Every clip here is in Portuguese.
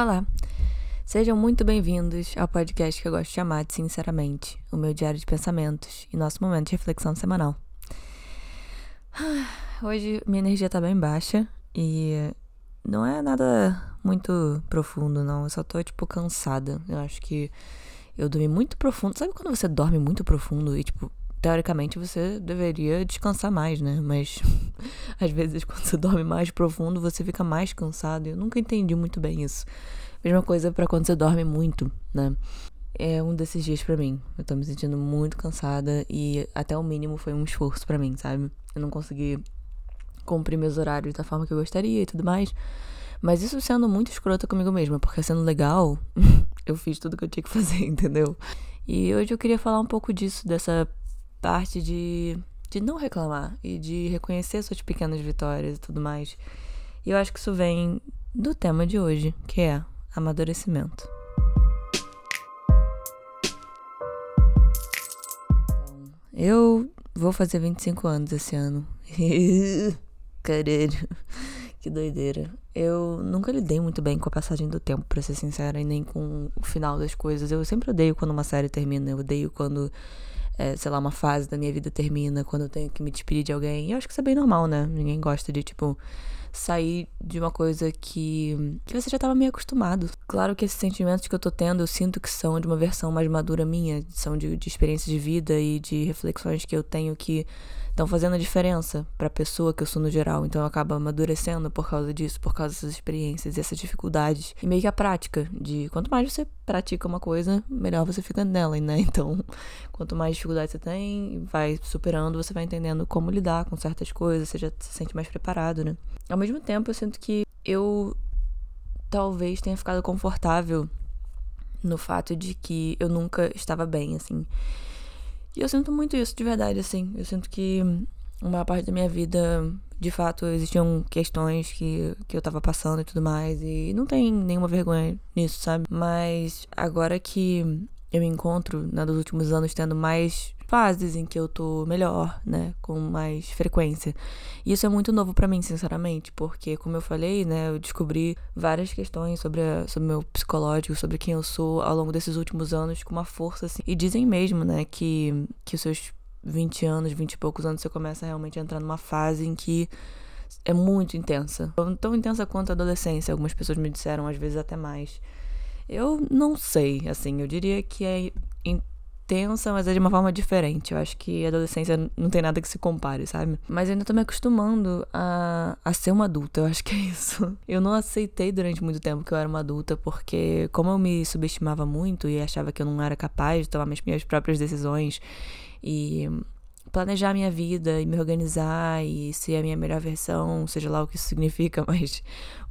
Olá, sejam muito bem-vindos ao podcast que eu gosto de chamar de Sinceramente, o meu diário de pensamentos e nosso momento de reflexão semanal. Hoje minha energia tá bem baixa e não é nada muito profundo, não. Eu só tô, tipo, cansada. Eu acho que eu dormi muito profundo. Sabe quando você dorme muito profundo e, tipo, teoricamente você deveria descansar mais, né? Mas às vezes quando você dorme mais profundo, você fica mais cansado. Eu nunca entendi muito bem isso. Mesma coisa para quando você dorme muito, né? É um desses dias para mim. Eu tô me sentindo muito cansada e até o mínimo foi um esforço para mim, sabe? Eu não consegui cumprir meus horários da forma que eu gostaria e tudo mais. Mas isso sendo muito escrota comigo mesma, porque sendo legal, eu fiz tudo que eu tinha que fazer, entendeu? E hoje eu queria falar um pouco disso, dessa parte de, de não reclamar e de reconhecer suas pequenas vitórias e tudo mais. E eu acho que isso vem do tema de hoje, que é amadurecimento. Eu vou fazer 25 anos esse ano. Caralho, que doideira. Eu nunca lidei muito bem com a passagem do tempo, pra ser sincera, e nem com o final das coisas. Eu sempre odeio quando uma série termina, eu odeio quando é, sei lá, uma fase da minha vida termina, quando eu tenho que me despedir de alguém. E eu acho que isso é bem normal, né? Ninguém gosta de, tipo, sair de uma coisa que, que você já estava meio acostumado. Claro que esses sentimentos que eu tô tendo, eu sinto que são de uma versão mais madura minha, são de, de experiências de vida e de reflexões que eu tenho que estão fazendo a diferença para a pessoa que eu sou no geral. Então eu acabo amadurecendo por causa disso, por causa dessas experiências e essas dificuldades. E meio que a prática de quanto mais você pratica uma coisa, melhor você fica nela, né? Então, quanto mais dificuldade você tem, vai superando, você vai entendendo como lidar com certas coisas, você já se sente mais preparado, né? Ao mesmo tempo, eu sinto que eu talvez tenha ficado confortável no fato de que eu nunca estava bem, assim. E eu sinto muito isso de verdade, assim. Eu sinto que uma parte da minha vida, de fato, existiam questões que, que eu tava passando e tudo mais. E não tem nenhuma vergonha nisso, sabe? Mas agora que eu me encontro, né, nos últimos anos, tendo mais fases em que eu tô melhor, né, com mais frequência. E isso é muito novo para mim, sinceramente, porque como eu falei, né, eu descobri várias questões sobre o sobre meu psicológico, sobre quem eu sou ao longo desses últimos anos com uma força assim. E dizem mesmo, né, que que os seus 20 anos, 20 e poucos anos você começa realmente a entrar numa fase em que é muito intensa. Tão intensa quanto a adolescência, algumas pessoas me disseram, às vezes até mais. Eu não sei, assim, eu diria que é tensa, mas é de uma forma diferente. Eu acho que adolescência não tem nada que se compare, sabe? Mas eu ainda tô me acostumando a, a ser uma adulta, eu acho que é isso. Eu não aceitei durante muito tempo que eu era uma adulta, porque como eu me subestimava muito e achava que eu não era capaz de tomar minhas, minhas próprias decisões e planejar minha vida e me organizar e ser a minha melhor versão, seja lá o que isso significa, mas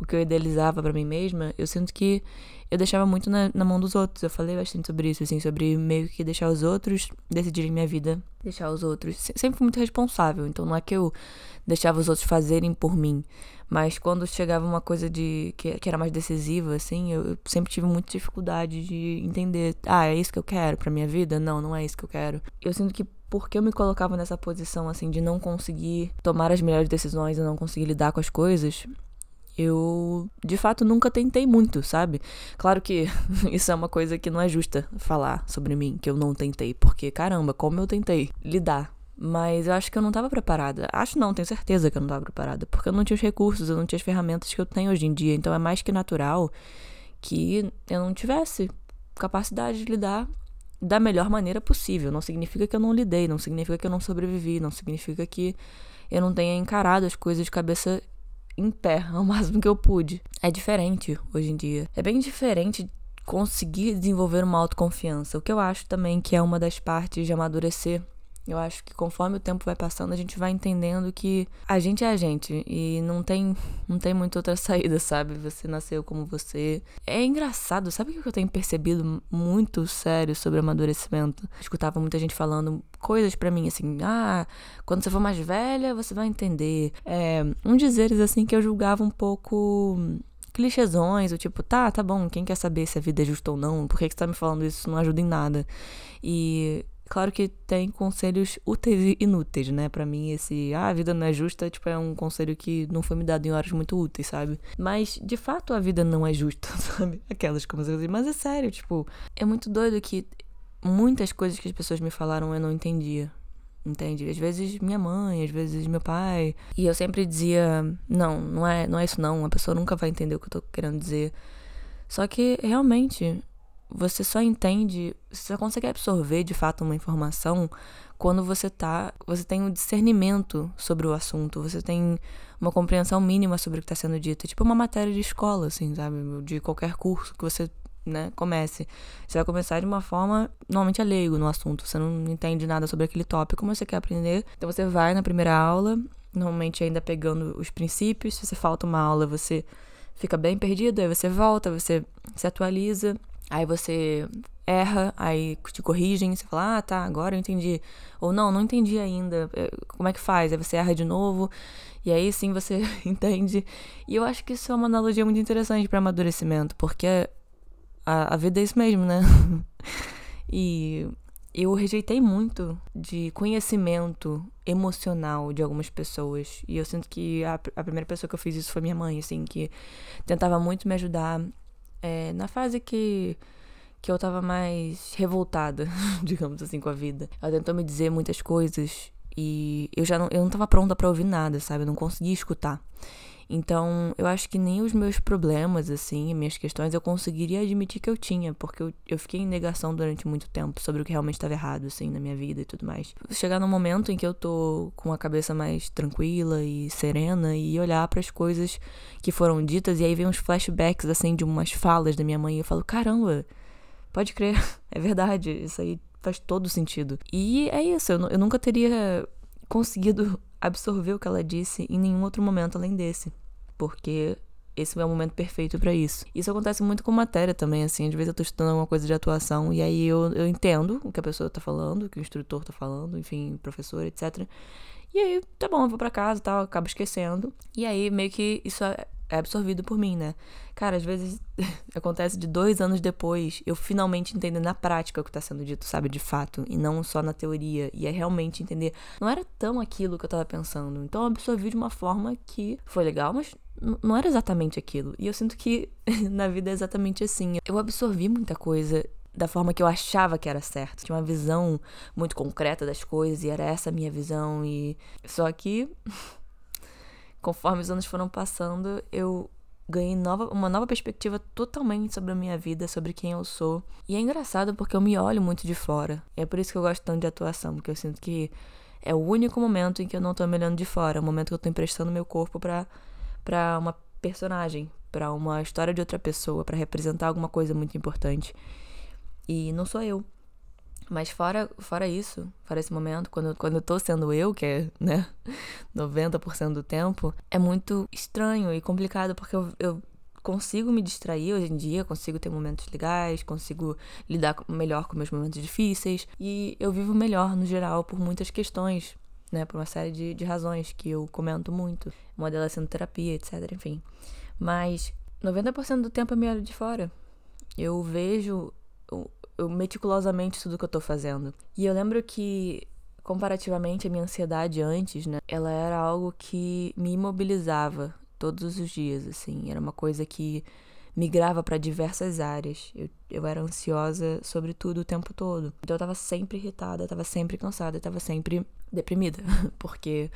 o que eu idealizava para mim mesma, eu sinto que eu deixava muito na, na, mão dos outros. Eu falei bastante sobre isso, assim, sobre meio que deixar os outros decidirem minha vida, deixar os outros. Sempre fui muito responsável, então não é que eu deixava os outros fazerem por mim, mas quando chegava uma coisa de que, que era mais decisiva, assim, eu, eu sempre tive muita dificuldade de entender, ah, é isso que eu quero para minha vida? Não, não é isso que eu quero. Eu sinto que porque eu me colocava nessa posição assim de não conseguir tomar as melhores decisões e não conseguir lidar com as coisas, eu de fato nunca tentei muito, sabe? Claro que isso é uma coisa que não é justa falar sobre mim, que eu não tentei, porque caramba, como eu tentei lidar. Mas eu acho que eu não estava preparada. Acho não, tenho certeza que eu não estava preparada, porque eu não tinha os recursos, eu não tinha as ferramentas que eu tenho hoje em dia, então é mais que natural que eu não tivesse capacidade de lidar da melhor maneira possível. Não significa que eu não lidei, não significa que eu não sobrevivi, não significa que eu não tenha encarado as coisas de cabeça em pé ao máximo que eu pude. É diferente hoje em dia. É bem diferente conseguir desenvolver uma autoconfiança. O que eu acho também que é uma das partes de amadurecer eu acho que conforme o tempo vai passando, a gente vai entendendo que a gente é a gente e não tem, não tem muita outra saída, sabe? Você nasceu como você. É engraçado, sabe o que eu tenho percebido muito sério sobre amadurecimento? Escutava muita gente falando coisas para mim assim: ah, quando você for mais velha, você vai entender. É, um dizeres assim que eu julgava um pouco clichêsões, o tipo, tá, tá bom, quem quer saber se a vida é justa ou não? Por que, que você tá me falando isso? Não ajuda em nada. E Claro que tem conselhos úteis e inúteis, né? Para mim, esse ah, a vida não é justa, tipo, é um conselho que não foi me dado em horas muito úteis, sabe? Mas, de fato, a vida não é justa, sabe? Aquelas eu dizer, mas é sério, tipo, é muito doido que muitas coisas que as pessoas me falaram eu não entendia. Entende? Às vezes minha mãe, às vezes meu pai. E eu sempre dizia: não, não é, não é isso não. A pessoa nunca vai entender o que eu tô querendo dizer. Só que realmente você só entende, você só consegue absorver de fato uma informação quando você tá, você tem um discernimento sobre o assunto, você tem uma compreensão mínima sobre o que está sendo dito, é tipo uma matéria de escola, assim, sabe, de qualquer curso que você né, comece. Você vai começar de uma forma normalmente é leigo no assunto, você não entende nada sobre aquele tópico, mas você quer aprender. Então você vai na primeira aula, normalmente ainda pegando os princípios, se você falta uma aula, você fica bem perdido, aí você volta, você se atualiza, aí você erra, aí te corrigem, você fala, ah, tá, agora eu entendi. Ou não, não entendi ainda. É, como é que faz? Aí você erra de novo, e aí sim você entende. E eu acho que isso é uma analogia muito interessante para amadurecimento, porque a, a vida é isso mesmo, né? e eu rejeitei muito de conhecimento emocional de algumas pessoas. E eu sinto que a, a, primeira pessoa que eu fiz isso foi minha mãe, assim, que tentava muito me ajudar é, na fase que, que eu tava mais revoltada, digamos assim, com a vida. Ela tentou me dizer muitas coisas e eu já não, eu não tava pronta para ouvir nada, sabe? Eu não conseguia escutar. Então, eu acho que nem os meus problemas, assim, minhas questões, eu conseguiria admitir que eu tinha, porque eu, eu fiquei em negação durante muito tempo sobre o que realmente estava errado, assim, na minha vida e tudo mais. Chegar num momento em que eu tô com a cabeça mais tranquila e serena e olhar para as coisas que foram ditas, e aí vem uns flashbacks, assim, de umas falas da minha mãe, e eu falo, caramba, pode crer, é verdade, isso aí faz todo sentido. E é isso, eu, eu nunca teria conseguido absorver o que ela disse em nenhum outro momento além desse. Porque esse é o momento perfeito para isso. Isso acontece muito com matéria também, assim. Às vezes eu tô estudando alguma coisa de atuação e aí eu, eu entendo o que a pessoa tá falando, o que o instrutor tá falando, enfim, professor, etc. E aí, tá bom, eu vou para casa e tal, acabo esquecendo. E aí, meio que isso é absorvido por mim, né? Cara, às vezes acontece de dois anos depois eu finalmente entender na prática o que tá sendo dito, sabe? De fato, e não só na teoria. E é realmente entender. Não era tão aquilo que eu tava pensando. Então eu absorvi de uma forma que foi legal, mas não era exatamente aquilo. E eu sinto que na vida é exatamente assim. Eu absorvi muita coisa da forma que eu achava que era certo. Tinha uma visão muito concreta das coisas e era essa a minha visão. E só que conforme os anos foram passando, eu ganhei nova, uma nova perspectiva totalmente sobre a minha vida, sobre quem eu sou. E é engraçado porque eu me olho muito de fora. E é por isso que eu gosto tanto de atuação, porque eu sinto que é o único momento em que eu não tô me olhando de fora, é o momento que eu tô emprestando meu corpo para para uma personagem, para uma história de outra pessoa, para representar alguma coisa muito importante. E não sou eu. Mas fora, fora isso, fora esse momento, quando, quando eu tô sendo eu, que é, né, 90% do tempo, é muito estranho e complicado porque eu, eu consigo me distrair hoje em dia, consigo ter momentos legais, consigo lidar melhor com meus momentos difíceis e eu vivo melhor no geral por muitas questões, né, por uma série de, de razões que eu comento muito, uma delas sendo terapia, etc, enfim. Mas 90% do tempo eu me olho de fora. Eu vejo meticulosamente tudo que eu tô fazendo. E eu lembro que, comparativamente, a minha ansiedade antes, né? Ela era algo que me imobilizava todos os dias, assim. Era uma coisa que migrava para diversas áreas. Eu, eu era ansiosa sobre tudo o tempo todo. Então eu tava sempre irritada, tava sempre cansada, tava sempre deprimida. Porque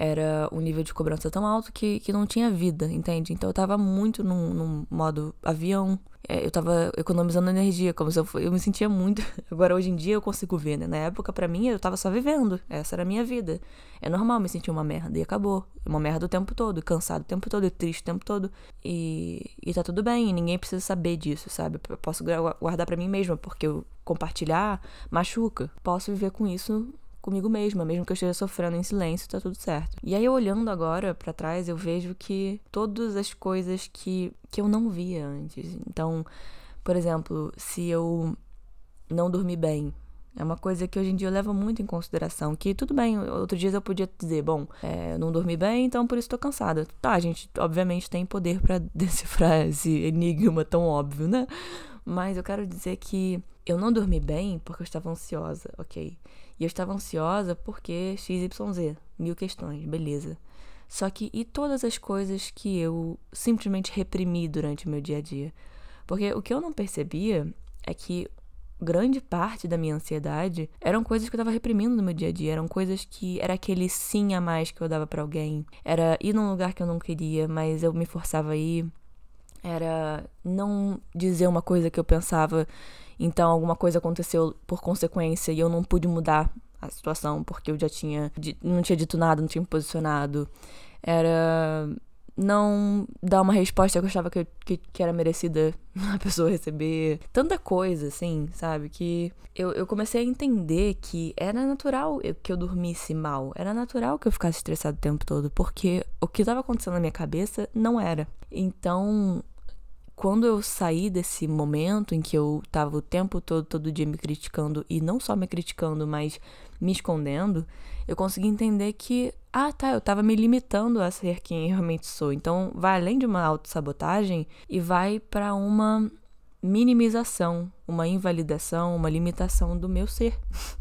era um nível de cobrança tão alto que, que não tinha vida, entende? Então eu tava muito num, num modo avião. É, eu tava economizando energia, como se eu, eu me sentia muito. Agora, hoje em dia, eu consigo ver, né? Na época, para mim, eu tava só vivendo. Essa era a minha vida. É normal me sentir uma merda e acabou. Uma merda o tempo todo, cansado o tempo todo, triste o tempo todo. E, e tá tudo bem, ninguém precisa saber disso, sabe? Eu posso guardar para mim mesma, porque eu compartilhar machuca. Posso viver com isso comigo mesma, mesmo que eu esteja sofrendo em silêncio, tá tudo certo. E aí, olhando agora para trás, eu vejo que todas as coisas que, que eu não via antes. Então, por exemplo, se eu não dormir bem, é uma coisa que hoje em dia eu levo muito em consideração. Que tudo bem, outro dia eu podia dizer, bom, é, não dormi bem, então por isso tô cansada. Tá, a gente obviamente tem poder para decifrar esse enigma tão óbvio, né? Mas eu quero dizer que eu não dormi bem porque eu estava ansiosa, ok? E eu estava ansiosa porque XYZ, mil questões, beleza. Só que e todas as coisas que eu simplesmente reprimi durante o meu dia a dia? Porque o que eu não percebia é que grande parte da minha ansiedade eram coisas que eu tava reprimindo no meu dia a dia, eram coisas que era aquele sim a mais que eu dava para alguém, era ir num lugar que eu não queria, mas eu me forçava a ir, era não dizer uma coisa que eu pensava, então alguma coisa aconteceu por consequência e eu não pude mudar a situação porque eu já tinha não tinha dito nada, não tinha me posicionado. Era não dar uma resposta que eu achava que, que, que, era merecida a pessoa receber. Tanta coisa, assim, sabe? Que eu, eu comecei a entender que era natural que eu dormisse mal. Era natural que eu ficasse estressado o tempo todo. Porque o que estava acontecendo na minha cabeça não era. Então, quando eu saí desse momento em que eu tava o tempo todo, todo dia me criticando, e não só me criticando, mas me escondendo, eu consegui entender que, ah, tá, eu tava me limitando a ser quem eu realmente sou. Então, vai além de uma autossabotagem e vai para uma minimização, uma invalidação, uma limitação do meu ser.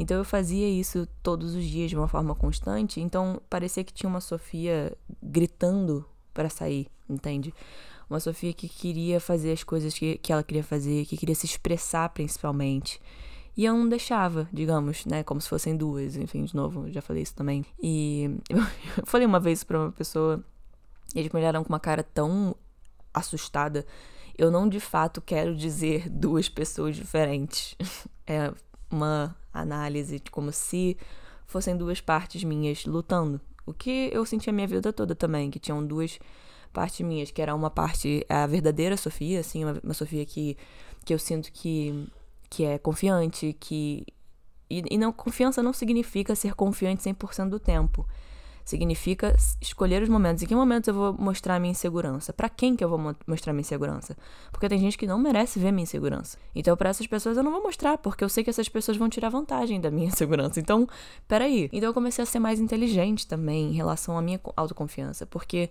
Então eu fazia isso todos os dias de uma forma constante, então parecia que tinha uma Sofia gritando para sair, entende? Uma Sofia que queria fazer as coisas que, que ela queria fazer, que queria se expressar principalmente. E eu não deixava, digamos, né? Como se fossem duas. Enfim, de novo, já falei isso também. E eu falei uma vez pra uma pessoa, e eles me olharam com uma cara tão assustada. Eu não de fato quero dizer duas pessoas diferentes. É uma análise de como se fossem duas partes minhas lutando. O que eu senti a minha vida toda também, que tinham duas partes minhas, que era uma parte, a verdadeira Sofia, assim, uma, uma Sofia que, que eu sinto que, que é confiante, que. E, e não, confiança não significa ser confiante 100% do tempo. Significa escolher os momentos. Em que momentos eu vou mostrar minha insegurança? Para quem que eu vou mostrar minha insegurança? Porque tem gente que não merece ver minha insegurança. Então, para essas pessoas eu não vou mostrar, porque eu sei que essas pessoas vão tirar vantagem da minha insegurança. Então, peraí. Então, eu comecei a ser mais inteligente também em relação à minha autoconfiança. Porque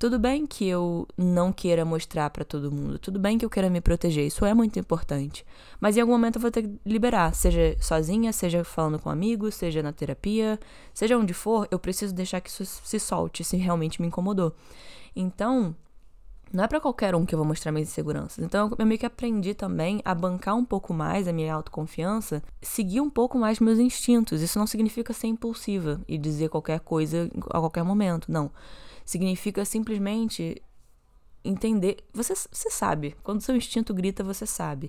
tudo bem que eu não queira mostrar para todo mundo, tudo bem que eu queira me proteger, isso é muito importante. Mas em algum momento eu vou ter que liberar, seja sozinha, seja falando com amigos, seja na terapia, seja onde for, eu preciso deixar que isso se solte se realmente me incomodou. Então, não é para qualquer um que eu vou mostrar minhas inseguranças. Então, eu meio que aprendi também a bancar um pouco mais a minha autoconfiança, seguir um pouco mais meus instintos. Isso não significa ser impulsiva e dizer qualquer coisa a qualquer momento, não. Significa simplesmente entender. Você, você sabe. Quando seu instinto grita, você sabe.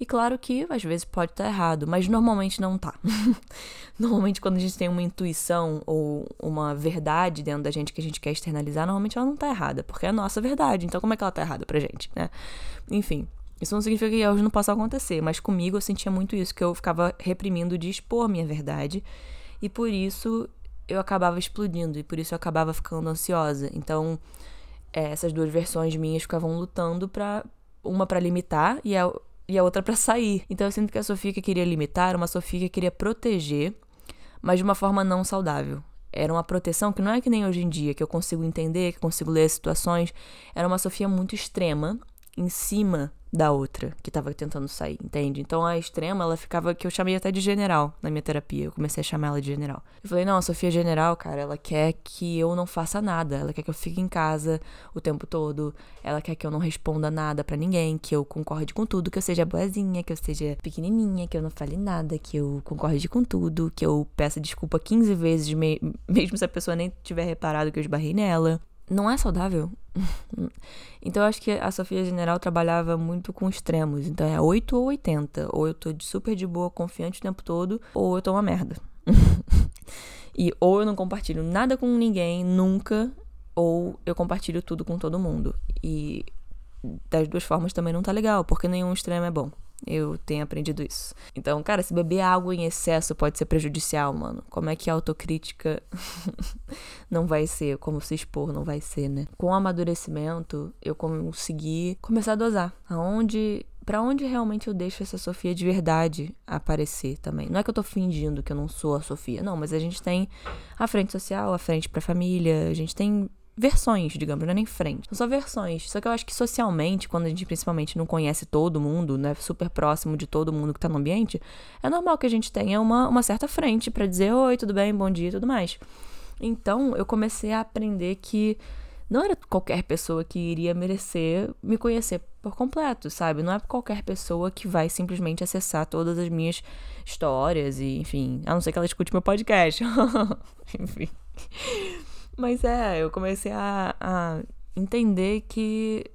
E claro que às vezes pode estar errado, mas normalmente não tá. normalmente, quando a gente tem uma intuição ou uma verdade dentro da gente que a gente quer externalizar, normalmente ela não tá errada, porque é a nossa verdade. Então, como é que ela tá errada pra gente, né? Enfim. Isso não significa que hoje não possa acontecer, mas comigo eu sentia muito isso, que eu ficava reprimindo de expor minha verdade. E por isso eu acabava explodindo e por isso eu acabava ficando ansiosa. Então, é, essas duas versões minhas ficavam lutando para uma para limitar e a, e a outra para sair. Então eu sinto que a Sofia que queria limitar uma Sofia que queria proteger, mas de uma forma não saudável. Era uma proteção que não é que nem hoje em dia, que eu consigo entender, que eu consigo ler as situações. Era uma Sofia muito extrema, em cima da outra que tava tentando sair, entende? Então a extrema, ela ficava que eu chamei até de general na minha terapia. Eu comecei a chamar ela de general. Eu falei: "Não, a Sofia é general, cara, ela quer que eu não faça nada. Ela quer que eu fique em casa o tempo todo. Ela quer que eu não responda nada para ninguém, que eu concorde com tudo, que eu seja boazinha, que eu seja pequenininha, que eu não fale nada, que eu concorde com tudo, que eu peça desculpa 15 vezes mesmo se a pessoa nem tiver reparado que eu esbarrei nela não é saudável. então eu acho que a Sofia General trabalhava muito com extremos. Então é 8 ou 80. Ou eu tô de super de boa, confiante o tempo todo, ou eu tô uma merda. e ou eu não compartilho nada com ninguém, nunca, ou eu compartilho tudo com todo mundo. E das duas formas também não tá legal, porque nenhum extremo é bom. Eu tenho aprendido isso. Então, cara, se beber água em excesso pode ser prejudicial, mano. Como é que a autocrítica não vai ser? Como se expor não vai ser, né? Com o amadurecimento, eu consegui começar a dosar. Aonde para onde realmente eu deixo essa Sofia de verdade aparecer também. Não é que eu tô fingindo que eu não sou a Sofia, não, mas a gente tem a frente social, a frente pra família, a gente tem versões, digamos, não é nem frente. São só versões. Só que eu acho que socialmente, quando a gente principalmente não conhece todo mundo, né, super próximo de todo mundo que tá no ambiente, é normal que a gente tenha uma, uma certa frente para dizer oi, tudo bem, bom dia e tudo mais. Então, eu comecei a aprender que não era qualquer pessoa que iria merecer me conhecer por completo, sabe? Não é qualquer pessoa que vai simplesmente acessar todas as minhas histórias e, enfim, a não ser que ela escute meu podcast. enfim. Mas é, eu comecei a, a entender que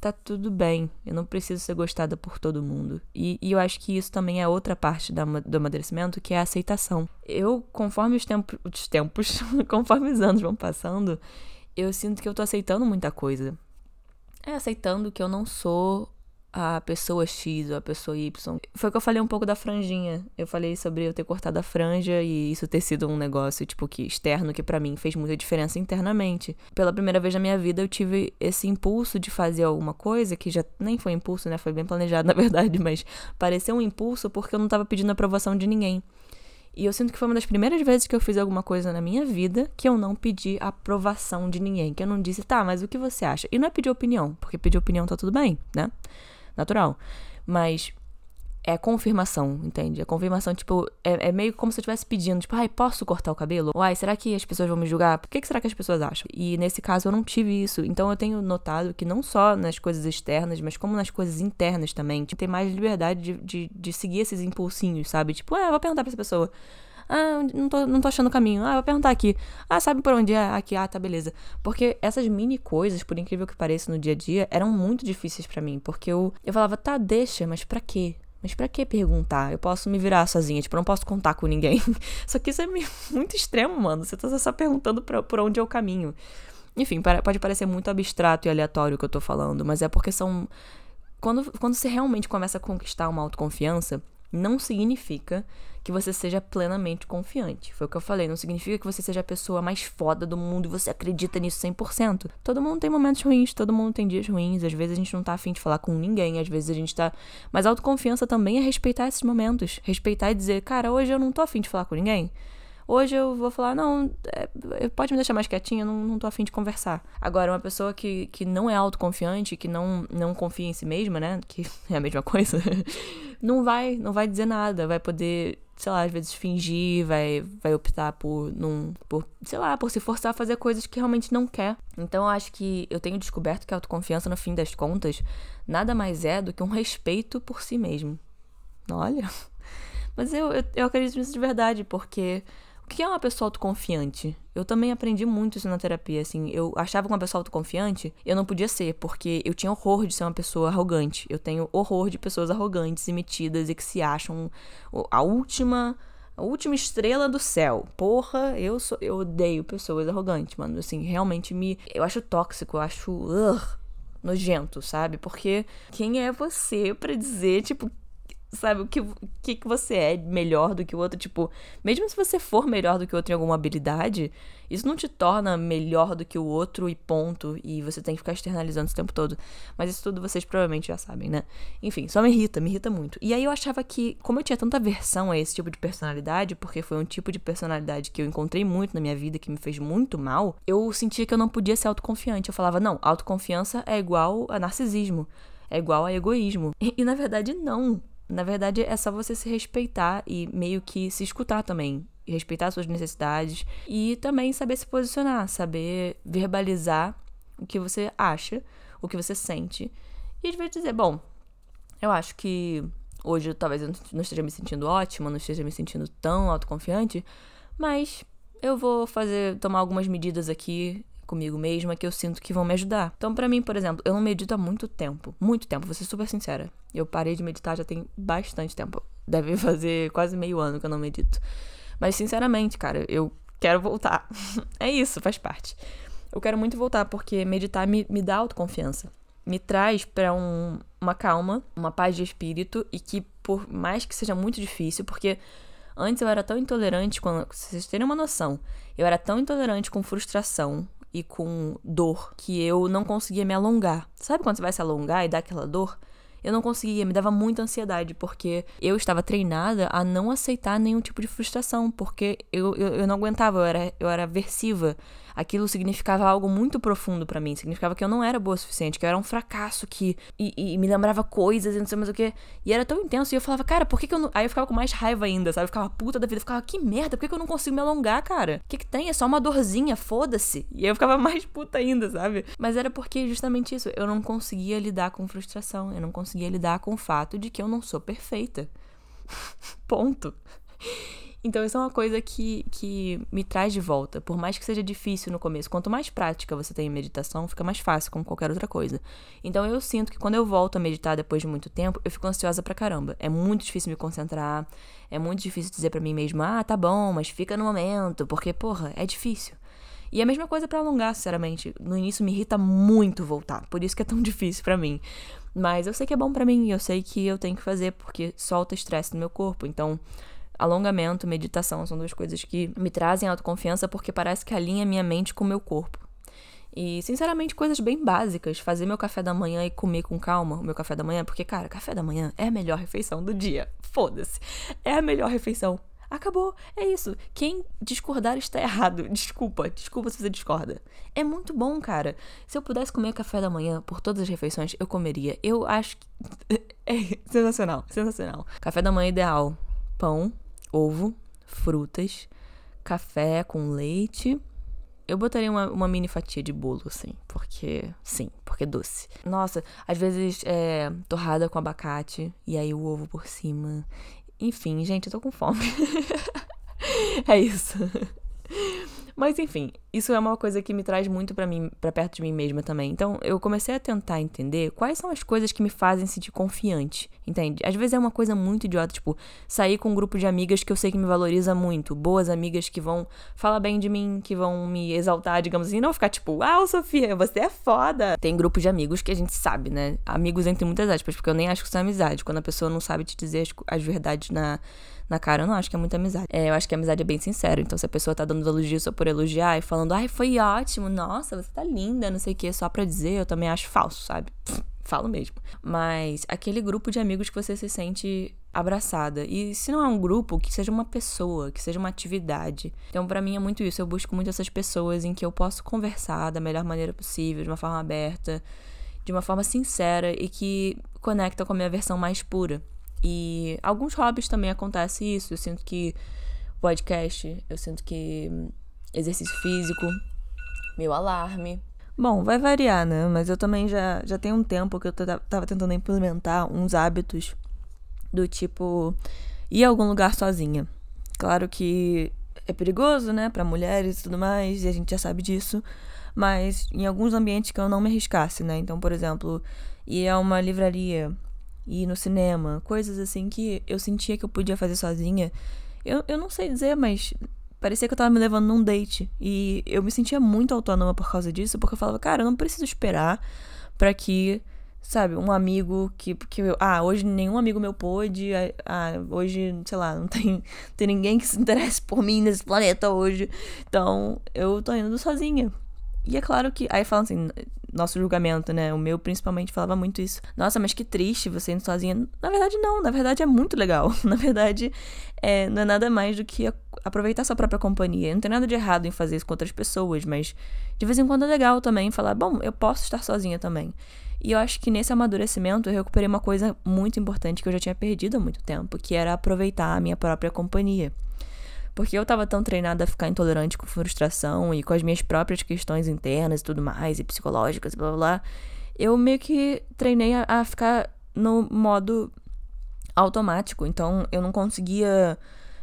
tá tudo bem. Eu não preciso ser gostada por todo mundo. E, e, eu acho que isso também é outra parte da, do amadurecimento, que é a aceitação. Eu, conforme os, tempo, os tempos, conforme os anos vão passando, eu sinto que eu tô aceitando muita coisa. É aceitando que eu não sou a pessoa X ou a pessoa Y. Foi que eu falei um pouco da franjinha. Eu falei sobre eu ter cortado a franja e isso ter sido um negócio, tipo, que externo, que para mim fez muita diferença internamente. Pela primeira vez na minha vida, eu tive esse impulso de fazer alguma coisa, que já nem foi impulso, né? Foi bem planejado, na verdade, mas pareceu um impulso porque eu não tava pedindo aprovação de ninguém. E eu sinto que foi uma das primeiras vezes que eu fiz alguma coisa na minha vida que eu não pedi aprovação de ninguém. Que eu não disse, tá, mas o que você acha? E não é pedir opinião, porque pedir opinião tá tudo bem, né? Natural. Mas é confirmação, entende? A confirmação, tipo, é, é, meio como se eu estivesse pedindo, tipo, ai, posso cortar o cabelo? Ou, ai, será que as pessoas vão me julgar? Por que, que será que as pessoas acham? E nesse caso eu não tive isso. Então eu tenho notado que não só nas coisas externas, mas como nas coisas internas também, tipo, ter mais liberdade de, de, de seguir esses impulsinhos, sabe? Tipo, ah, vou perguntar pra essa pessoa. Ah, não tô, não tô achando o caminho. Ah, vou perguntar aqui. Ah, sabe por onde é? Aqui. Ah, tá, beleza. Porque essas mini coisas, por incrível que pareça no dia a dia, eram muito difíceis para mim. Porque eu, eu falava, tá, deixa, mas pra quê? Mas para que perguntar? Eu posso me virar sozinha, tipo, eu não posso contar com ninguém. Só que isso é muito extremo, mano. Você tá só perguntando pra, por onde é o caminho. Enfim, pode parecer muito abstrato e aleatório o que eu tô falando, mas é porque são. Quando, quando você realmente começa a conquistar uma autoconfiança, não significa que você seja plenamente confiante. Foi o que eu falei, não significa que você seja a pessoa mais foda do mundo e você acredita nisso 100%. Todo mundo tem momentos ruins, todo mundo tem dias ruins, às vezes a gente não tá afim de falar com ninguém, às vezes a gente tá. Mas autoconfiança também é respeitar esses momentos. Respeitar e dizer, cara, hoje eu não tô afim de falar com ninguém. Hoje eu vou falar, não, é, pode me deixar mais quietinha, não, não tô afim de conversar. Agora, uma pessoa que, que não é autoconfiante, que não, não confia em si mesma, né? Que é a mesma coisa, não vai, não vai dizer nada, vai poder sei lá, às vezes fingir, vai, vai optar por não, por, sei lá, por se forçar a fazer coisas que realmente não quer. Então eu acho que eu tenho descoberto que a autoconfiança, no fim das contas, nada mais é do que um respeito por si mesmo. Olha. Mas eu, eu, eu acredito nisso de verdade, porque que é uma pessoa autoconfiante? Eu também aprendi muito isso na terapia, assim. Eu achava que uma pessoa autoconfiante, eu não podia ser, porque eu tinha horror de ser uma pessoa arrogante. Eu tenho horror de pessoas arrogantes e metidas e que se acham a última a última estrela do céu. Porra, eu sou, eu odeio pessoas arrogantes, mano. Assim, realmente me eu acho tóxico, eu acho uh, nojento, sabe? Porque quem é você para dizer, tipo, sabe, o que, que, que você é melhor do que o outro. Tipo, mesmo se você for melhor do que o outro em alguma habilidade, isso não te torna melhor do que o outro e ponto. E você tem que ficar externalizando esse tempo todo. Mas isso tudo vocês provavelmente já sabem, né? Enfim, só me irrita, me irrita muito. E aí eu achava que, como eu tinha tanta aversão a esse tipo de personalidade, porque foi um tipo de personalidade que eu encontrei muito na minha vida, que me fez muito mal, eu sentia que eu não podia ser autoconfiante. Eu falava, não, autoconfiança é igual a narcisismo. É igual a egoísmo. E, e na verdade, não na verdade, é só você se respeitar e meio que se escutar também. Respeitar suas necessidades. E também saber se posicionar, saber verbalizar o que você acha, o que você sente. E às vezes dizer, bom, eu acho que hoje talvez eu não esteja me sentindo ótima, não esteja me sentindo tão autoconfiante, mas eu vou fazer, tomar algumas medidas aqui comigo mesma que eu sinto que vão me ajudar. Então, para mim, por exemplo, eu não medito há muito tempo. Muito tempo, vou ser super sincera. Eu parei de meditar já tem bastante tempo. Deve fazer quase meio ano que eu não medito. Mas, sinceramente, cara, eu quero voltar. é isso, faz parte. Eu quero muito voltar porque meditar me, me dá autoconfiança. Me traz para um, uma calma, uma paz de espírito e que, por mais que seja muito difícil, porque antes eu era tão intolerante, quando, vocês terem uma noção, eu era tão intolerante com frustração, e com dor que eu não conseguia me alongar. Sabe quando você vai se alongar e dá aquela dor? Eu não conseguia, me dava muita ansiedade, porque eu estava treinada a não aceitar nenhum tipo de frustração, porque eu, eu, eu não aguentava, eu era, eu era aversiva aquilo significava algo muito profundo para mim. Significava que eu não era boa o suficiente, que eu era um fracasso, que. E, e, me lembrava coisas e não sei mais o que. E era tão intenso. E eu falava, cara, por que, que eu não. Aí eu ficava com mais raiva ainda, sabe? Eu ficava puta da vida. Eu ficava, que merda, por que, que eu não consigo me alongar, cara? O que, que tem? É só uma dorzinha, foda-se. E aí eu ficava mais puta ainda, sabe? Mas era porque justamente isso. Eu não conseguia lidar com frustração. Eu não conseguia lidar com o fato de que eu não sou perfeita. Ponto. Então, isso é uma coisa que, que me traz de volta. Por mais que seja difícil no começo, quanto mais prática você tem em meditação, fica mais fácil, como qualquer outra coisa. Então, eu sinto que quando eu volto a meditar depois de muito tempo, eu fico ansiosa pra caramba. É muito difícil me concentrar, é muito difícil dizer para mim mesma, ah, tá bom, mas fica no momento, porque, porra, é difícil. E a mesma coisa para alongar, sinceramente. No início me irrita muito voltar, por isso que é tão difícil para mim. Mas eu sei que é bom para mim, eu sei que eu tenho que fazer porque solta estresse no meu corpo. Então, alongamento, meditação são duas coisas que me trazem autoconfiança porque parece que alinha minha mente com o meu corpo. E, sinceramente, coisas bem básicas. Fazer meu café da manhã e comer com calma o meu café da manhã, porque, cara, café da manhã é a melhor refeição do dia. Foda-se. É a melhor refeição. Acabou. É isso. Quem discordar está errado. Desculpa. Desculpa se você discorda. É muito bom, cara. Se eu pudesse comer café da manhã por todas as refeições, eu comeria. Eu acho que. É sensacional. Sensacional. Café da manhã ideal: pão, ovo, frutas, café com leite. Eu botaria uma, uma mini fatia de bolo, assim, porque. Sim, porque é doce. Nossa, às vezes é torrada com abacate e aí o ovo por cima. Enfim, gente, eu tô com fome. é isso. Mas enfim, isso é uma coisa que me traz muito para mim, para perto de mim mesma também. Então, eu comecei a tentar entender quais são as coisas que me fazem sentir confiante, entende? Às vezes é uma coisa muito idiota, tipo, sair com um grupo de amigas que eu sei que me valoriza muito, boas amigas que vão falar bem de mim, que vão me exaltar, digamos assim, não ficar tipo, ah, Sofia, você é foda. Tem grupo de amigos que a gente sabe, né? Amigos entre muitas aspas, porque eu nem acho que isso é amizade, quando a pessoa não sabe te dizer as, as verdades na na cara, eu não acho que é muita amizade. É, eu acho que a amizade é bem sincera. Então, se a pessoa tá dando elogio só por elogiar e falando, ai, foi ótimo, nossa, você tá linda, não sei o que, só pra dizer, eu também acho falso, sabe? Falo mesmo. Mas aquele grupo de amigos que você se sente abraçada. E se não é um grupo, que seja uma pessoa, que seja uma atividade. Então, para mim é muito isso. Eu busco muito essas pessoas em que eu posso conversar da melhor maneira possível, de uma forma aberta, de uma forma sincera e que conecta com a minha versão mais pura. E alguns hobbies também acontece isso. Eu sinto que podcast, eu sinto que exercício físico, meu alarme. Bom, vai variar, né? Mas eu também já, já tenho um tempo que eu tava tentando implementar uns hábitos do tipo ir a algum lugar sozinha. Claro que é perigoso, né, para mulheres e tudo mais, e a gente já sabe disso, mas em alguns ambientes que eu não me arriscasse, né? Então, por exemplo, ir a uma livraria ir no cinema, coisas assim que eu sentia que eu podia fazer sozinha. Eu, eu não sei dizer, mas parecia que eu tava me levando num date. E eu me sentia muito autônoma por causa disso, porque eu falava, cara, eu não preciso esperar para que, sabe, um amigo que, que eu, ah, hoje nenhum amigo meu pôde, ah, hoje, sei lá, não tem, tem ninguém que se interesse por mim nesse planeta hoje. Então, eu tô indo sozinha. E é claro que. Aí falam assim, nosso julgamento, né? O meu principalmente falava muito isso. Nossa, mas que triste você indo sozinha. Na verdade, não. Na verdade, é muito legal. Na verdade, é, não é nada mais do que aproveitar sua própria companhia. Não tem nada de errado em fazer isso com outras pessoas, mas de vez em quando é legal também falar, bom, eu posso estar sozinha também. E eu acho que nesse amadurecimento eu recuperei uma coisa muito importante que eu já tinha perdido há muito tempo, que era aproveitar a minha própria companhia. Porque eu tava tão treinada a ficar intolerante com frustração e com as minhas próprias questões internas e tudo mais, e psicológicas, blá blá blá. Eu meio que treinei a, a ficar no modo automático. Então eu não conseguia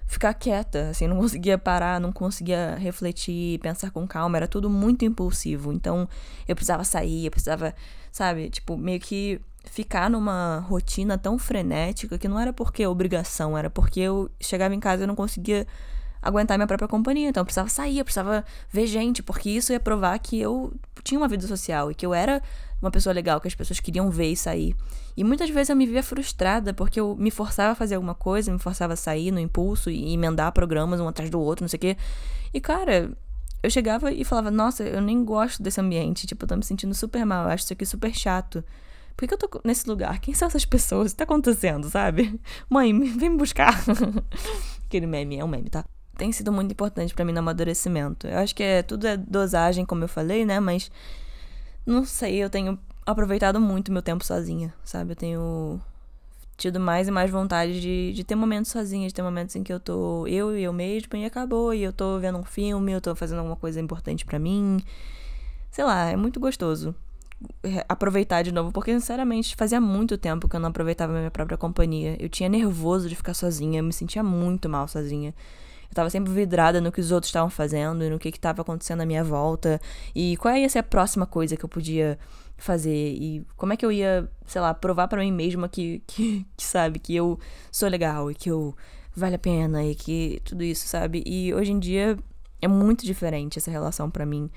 ficar quieta, assim, não conseguia parar, não conseguia refletir, pensar com calma, era tudo muito impulsivo. Então eu precisava sair, eu precisava, sabe, tipo, meio que ficar numa rotina tão frenética que não era porque é obrigação, era porque eu chegava em casa e não conseguia aguentar minha própria companhia. Então eu precisava sair, eu precisava ver gente, porque isso ia provar que eu tinha uma vida social e que eu era uma pessoa legal, que as pessoas queriam ver e sair. E muitas vezes eu me via frustrada porque eu me forçava a fazer alguma coisa, me forçava a sair no impulso e emendar programas um atrás do outro, não sei o quê. E cara, eu chegava e falava: Nossa, eu nem gosto desse ambiente. Tipo, eu tô me sentindo super mal, eu acho isso aqui super chato. Por que eu tô nesse lugar? Quem são essas pessoas? O que tá acontecendo, sabe? Mãe, vem me buscar. Aquele meme é um meme, tá? Tem sido muito importante para mim no amadurecimento. Eu acho que é tudo é dosagem, como eu falei, né? Mas não sei, eu tenho aproveitado muito meu tempo sozinha, sabe? Eu tenho tido mais e mais vontade de, de ter momentos sozinha, de ter momentos em que eu tô eu e eu mesma e acabou, e eu tô vendo um filme, eu tô fazendo alguma coisa importante para mim. Sei lá, é muito gostoso aproveitar de novo, porque sinceramente fazia muito tempo que eu não aproveitava minha própria companhia. Eu tinha nervoso de ficar sozinha, eu me sentia muito mal sozinha. Eu tava sempre vidrada no que os outros estavam fazendo e no que estava acontecendo à minha volta e qual ia ser a próxima coisa que eu podia fazer e como é que eu ia, sei lá, provar para mim mesma que, que, que, sabe, que eu sou legal e que eu vale a pena e que tudo isso, sabe? E hoje em dia é muito diferente essa relação para mim.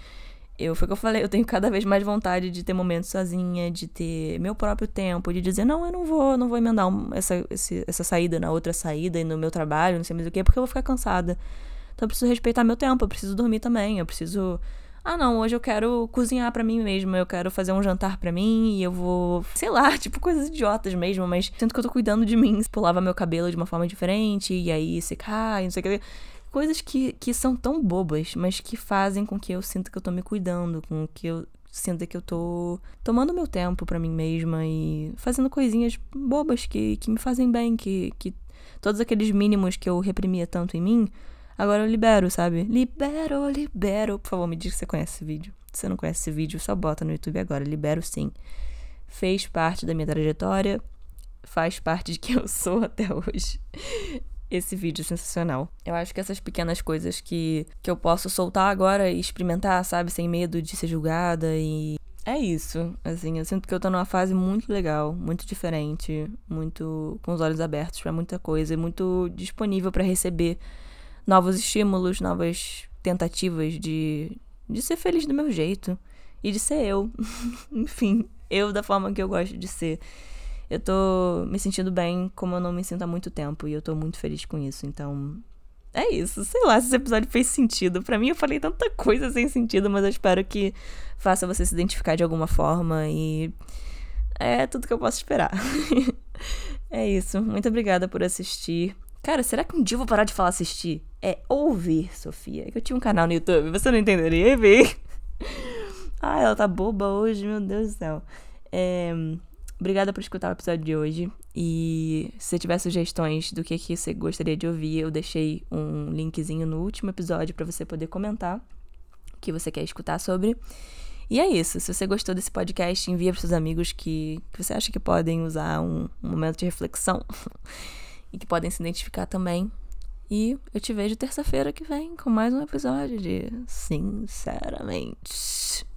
Eu, foi o que eu falei, eu tenho cada vez mais vontade de ter momentos sozinha, de ter meu próprio tempo, de dizer, não, eu não vou, não vou emendar um, essa, esse, essa saída na outra saída e no meu trabalho, não sei mais o que, porque eu vou ficar cansada. Então eu preciso respeitar meu tempo, eu preciso dormir também, eu preciso. Ah, não, hoje eu quero cozinhar para mim mesma, eu quero fazer um jantar para mim e eu vou, sei lá, tipo coisas idiotas mesmo, mas sinto que eu tô cuidando de mim. Pulava meu cabelo de uma forma diferente e aí secar, não sei o que coisas que, que são tão bobas, mas que fazem com que eu sinta que eu tô me cuidando, com que eu sinta que eu tô tomando meu tempo para mim mesma e fazendo coisinhas bobas que, que me fazem bem, que, que todos aqueles mínimos que eu reprimia tanto em mim, agora eu libero, sabe? Libero, libero. Por favor, me diga se você conhece esse vídeo. Se você não conhece esse vídeo, só bota no YouTube agora. Libero sim. Fez parte da minha trajetória, faz parte de quem eu sou até hoje esse vídeo sensacional. Eu acho que essas pequenas coisas que, que eu posso soltar agora e experimentar, sabe, sem medo de ser julgada e. É isso, assim, eu sinto que eu tô numa fase muito legal, muito diferente, muito com os olhos abertos para muita coisa e muito disponível para receber novos estímulos, novas tentativas de, de ser feliz do meu jeito e de ser eu. Enfim, eu da forma que eu gosto de ser eu tô me sentindo bem como eu não me sinto há muito tempo e eu tô muito feliz com isso. Então, é isso. Sei lá se esse episódio fez sentido. para mim, eu falei tanta coisa sem sentido, mas eu espero que faça você se identificar de alguma forma e é tudo que eu posso esperar. é isso. Muito obrigada por assistir. Cara, será que um dia eu vou parar de falar assistir? É ouvir, Sofia. É que eu tinha um canal no YouTube, você não entenderia, ver. Ah, ela tá boba hoje, meu Deus do céu. É. Obrigada por escutar o episódio de hoje. E se tiver sugestões do que, que você gostaria de ouvir, eu deixei um linkzinho no último episódio para você poder comentar o que você quer escutar sobre. E é isso. Se você gostou desse podcast, envia para seus amigos que, que você acha que podem usar um, um momento de reflexão e que podem se identificar também. E eu te vejo terça-feira que vem com mais um episódio de Sinceramente.